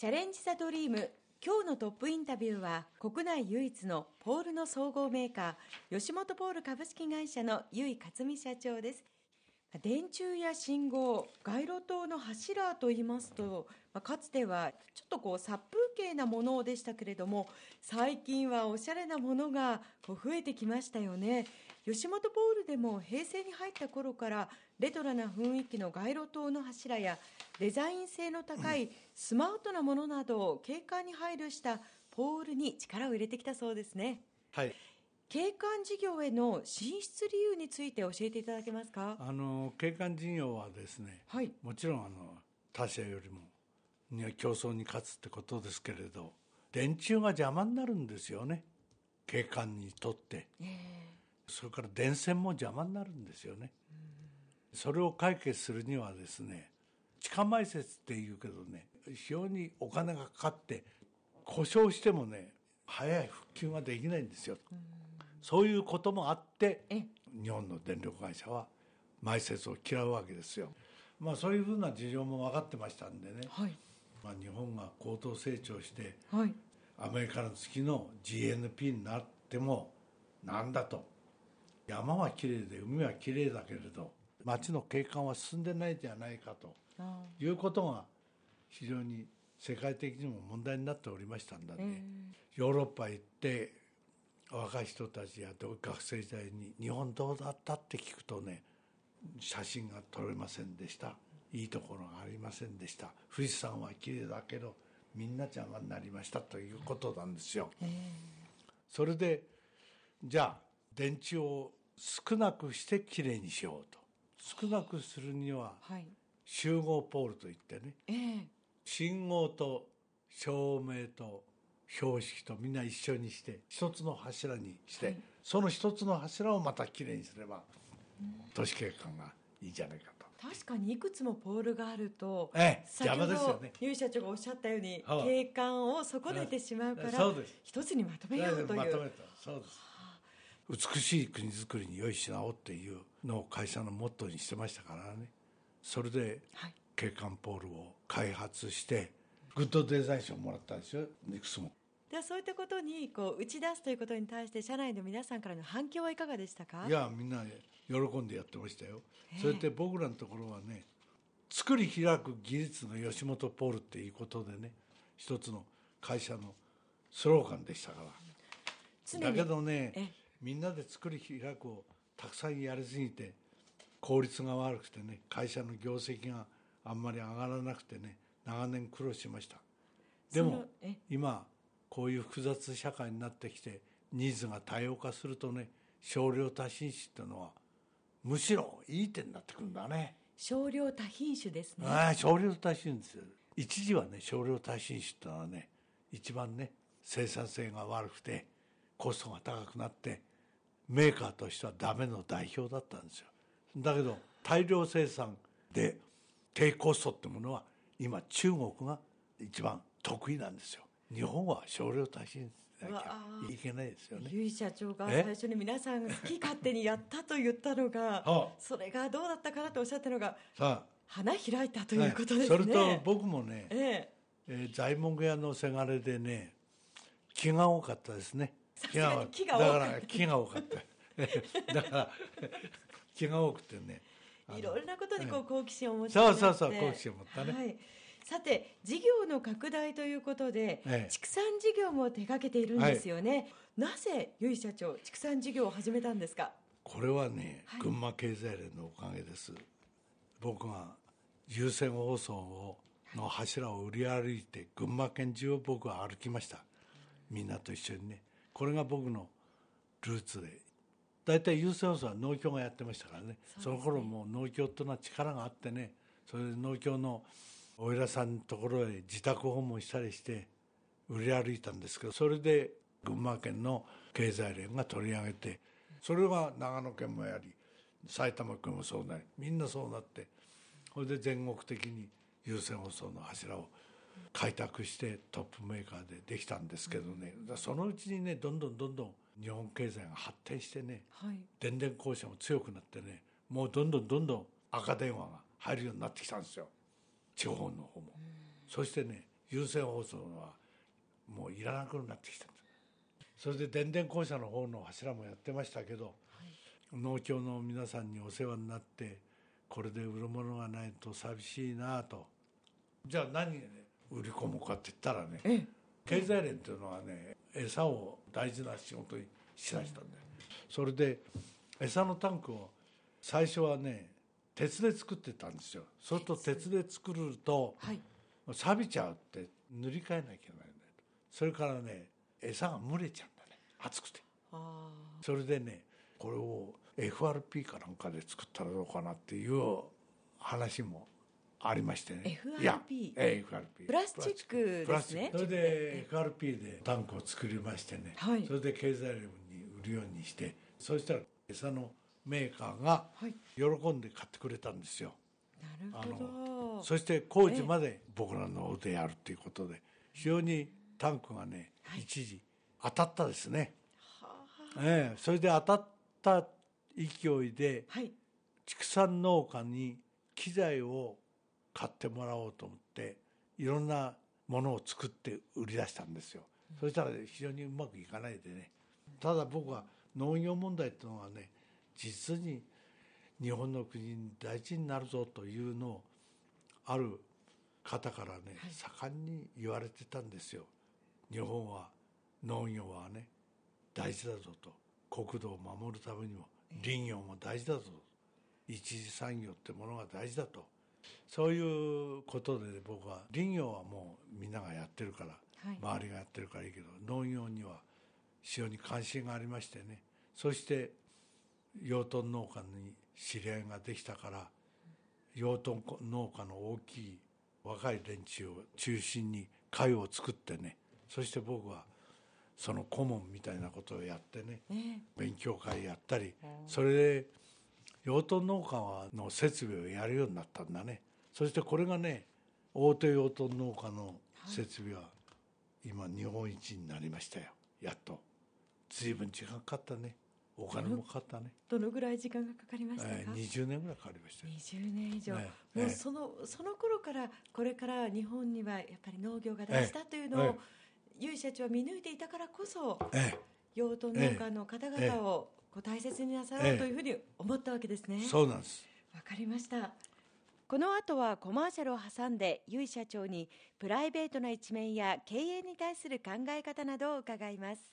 チャレンジ・ザ・ドリーム。今日のトップインタビューは国内唯一のポールの総合メーカー吉本ポール株式会社の由井克美社長です。電柱や信号街路灯の柱といいますと、ま、かつてはちょっとこう殺風景なものでしたけれども最近はおしゃれなものがこう増えてきましたよね。吉本ポールでも平成に入った頃からレトロな雰囲気の街路灯の柱やデザイン性の高いスマートなものなどを景観に配慮したポールに力を入れてきたそうですね。はい。景観事業への進出理由について教えていただけますか？あの景観事業はですね、はい。もちろんあの他社よりも競争に勝つってことですけれど電柱が邪魔になるんですよね。景観にとってそれから電線も邪魔になるんですよね。それを解決するにはですね地下埋設っていうけどね非常にお金がかかって故障してもね早い復旧ができないんですよ。そういうこともあってえ日本の電力会社は埋設を嫌うわけですよ。まあそういうふうな事情も分かってましたんでね、はい。まあ、日本が高度成長してはい。アメリカの月の GNP になってもなんだと山はきれいで海はきれいだけれど街の景観は進んでないじゃないかとあいうことが非常に世界的にも問題になっておりましたんだね、ヨーロッパ行って若い人たちや学生時代に「日本どうだった?」って聞くとね写真が撮れませんでしたいいところがありませんでした富士山は綺麗だけどみんな邪魔になりましたということなんですよ、それでじゃあ電池を少なくしてきれいにしようと。少なくするにははい。集合ポールといってね。ええ。信号と照明と標識とみんな一緒にして一つの柱にして、その一つの柱をまたきれいにすれば都市景観がいいじゃないかと。確かにいくつもポールがあると、ええ先ほ邪魔ですよね。ど由社長がおっしゃったようにはい景観を損ねてしまうから一つにまとめようという。まとめた。そうです美しい国づくりに良い品をっていうのを会社のモットーにしてましたからね。それではい。景観ポールを開発してグッドデザイン賞をもらったんですよ。いくつも。ではそういったことにこう打ち出すということに対して社内の皆さんからの反響はいかがでしたか？いやみんな喜んでやってましたよ、それで僕らのところはね作り開く技術の吉本ポールっていうことでね一つの会社のスローガンでしたから。だけどねえみんなで作り開くをたくさんやりすぎて効率が悪くてね会社の業績があんまり上がらなくてね長年苦労しました。でそも今こういう複雑社会になってきてニーズが多様化するとね少量多品種っていうのはむしろいい点になってくるんだね。少量多品種ですね。ああ少量多品種。一時はね少量多品種ってのはね一番ね生産性が悪くてコストが高くなってメーカーとしてはダメの代表だったんですよ。だけど大量生産で低コストってものは今中国が一番得意なんですよ。日本は少量多品種なきゃいけないですよね。由井社長がえ最初に皆さんが好き勝手にやったと言ったのが はあ。それがどうだったかなとおっしゃったのがさ花開いたとあいうことですね、それと僕もね、ええ。えー材木屋のせがれでね木が多かったですねさすがに木が多かった。だから木が多かった。だから木が多くてね。いろいろなことにこう好奇心をお持ちにそうそうそう好奇心を持ったね。はい、さて事業の拡大ということで、ええ。畜産事業も手掛けているんですよね、なぜ由井社長畜産事業を始めたんですか？これはね、はい。群馬経済連のおかげです。僕が有線放送をの柱を売り歩いて群馬県中を僕は歩きました。みんなと一緒にねこれが僕のルーツで。大体有線放送は農協がやってましたからね。その頃もう農協っていうのは力があってね。それで農協のお偉さんのところへ自宅訪問したりして売り歩いたんですけどそれで群馬県の経済連が取り上げてそれは長野県もやり埼玉県もそうなりみんなそうなってそれで全国的に有線放送の柱を開拓してトップメーカーでできたんですけどね。そのうちにねどんどんどんどん日本経済が発展してねはい。電電公社も強くなってねもうどんどんどんどん赤電話が入るようになってきたんですよ。地方の方も、そしてね有線放送はもういらなくなってきたんです。それで電電公社の方の柱もやってましたけど、農協の皆さんにお世話になってこれで売るものがないと寂しいなと。じゃあ何、ね、売り込もうかって言ったらねえ経済連っていうのはね餌を大事な仕事にしだしたんだよ。それで餌のタンクを最初はね鉄で作ってたんですよ。そうすると鉄で作るとはい。錆びちゃうって塗り替えなきゃいけないんだよ。それからね餌が蒸れちゃうんだね。熱くて。あそれでねこれを FRP かなんかで作ったらどうかなっていう話もありましてね。FRP いやええ FRP プラスチックですね。プラスチック。それで FRP でタンクを作りましてね、はい。それで経済連に売るようにしてそしたら餌のメーカーがはい。喜んで買ってくれたんですよ。あなるほど。そして工事まで僕らの腕やるということで非常にタンクがね、はい。一時当たったですね、はええそれで当たった勢いであはい。畜産農家に機材を買ってもらおうと思っていろんなものを作って売り出したんですよ、そしたら非常にうまくいかないでね。ただ僕は農業問題っていうのはね実に日本の国に大事になるぞというのをある方からね、盛んに言われてたんですよ。日本は農業はね大事だぞと。国土を守るためにも林業も大事だぞ一次産業ってものが大事だとそういうことで僕は林業はもうみんながやってるから、はい。周りがやってるからいいけど農業には非常に関心がありましてね。そして養豚農家に知り合いができたから養豚農家の大きい若い連中を中心に会を作ってねそして僕はその顧問みたいなことをやってねね。勉強会やったりそれで養豚農家の設備をやるようになったんだね。そしてこれがね大手養豚農家の設備は今日本一になりましたよ。やっと。随分時間かかったね。お金もかかったね、どのぐらい時間がかかりましたか、えー20年ぐらいかかりましたよ。20年以上、ええもうええそのその頃からこれから日本にはやっぱり農業が大事だというのを、ええゆい社長は見抜いていたからこそえ養豚農家の方々をこう大切になさろうというふうに思ったわけですね。えそうなんです。わかりました。この後はコマーシャルを挟んでゆい社長にプライベートな一面や経営に対する考え方などを伺います